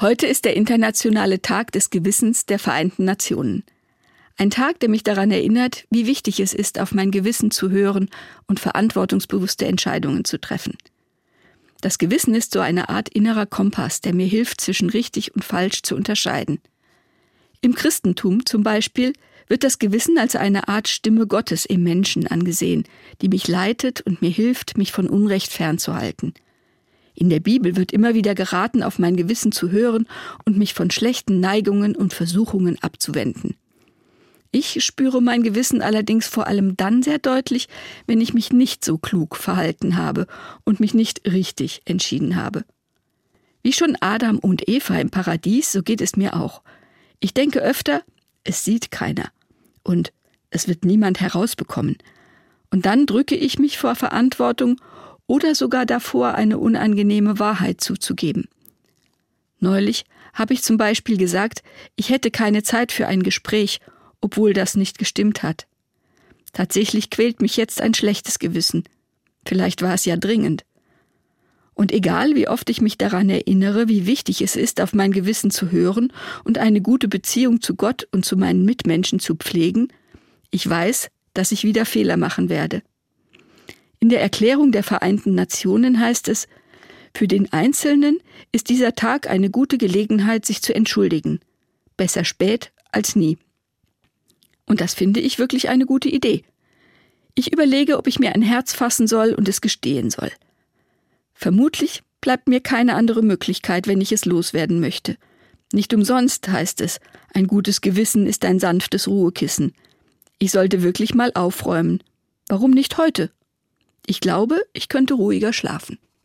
Heute ist der internationale Tag des Gewissens der Vereinten Nationen. Ein Tag, der mich daran erinnert, wie wichtig es ist, auf mein Gewissen zu hören und verantwortungsbewusste Entscheidungen zu treffen. Das Gewissen ist so eine Art innerer Kompass, der mir hilft, zwischen richtig und falsch zu unterscheiden. Im Christentum zum Beispiel wird das Gewissen als eine Art Stimme Gottes im Menschen angesehen, die mich leitet und mir hilft, mich von Unrecht fernzuhalten. In der Bibel wird immer wieder geraten, auf mein Gewissen zu hören und mich von schlechten Neigungen und Versuchungen abzuwenden. Ich spüre mein Gewissen allerdings vor allem dann sehr deutlich, wenn ich mich nicht so klug verhalten habe und mich nicht richtig entschieden habe. Wie schon Adam und Eva im Paradies, so geht es mir auch. Ich denke öfter, es sieht keiner und es wird niemand herausbekommen. Und dann drücke ich mich vor Verantwortung oder sogar davor, eine unangenehme Wahrheit zuzugeben. Neulich habe ich zum Beispiel gesagt, ich hätte keine Zeit für ein Gespräch, obwohl das nicht gestimmt hat. Tatsächlich quält mich jetzt ein schlechtes Gewissen. Vielleicht war es ja dringend. Und egal wie oft ich mich daran erinnere, wie wichtig es ist, auf mein Gewissen zu hören und eine gute Beziehung zu Gott und zu meinen Mitmenschen zu pflegen, ich weiß, dass ich wieder Fehler machen werde. In der Erklärung der Vereinten Nationen heißt es, für den Einzelnen ist dieser Tag eine gute Gelegenheit, sich zu entschuldigen. Besser spät als nie. Und das finde ich wirklich eine gute Idee. Ich überlege, ob ich mir ein Herz fassen soll und es gestehen soll. Vermutlich bleibt mir keine andere Möglichkeit, wenn ich es loswerden möchte. Nicht umsonst heißt es, ein gutes Gewissen ist ein sanftes Ruhekissen. Ich sollte wirklich mal aufräumen. Warum nicht heute ich glaube, ich könnte ruhiger schlafen.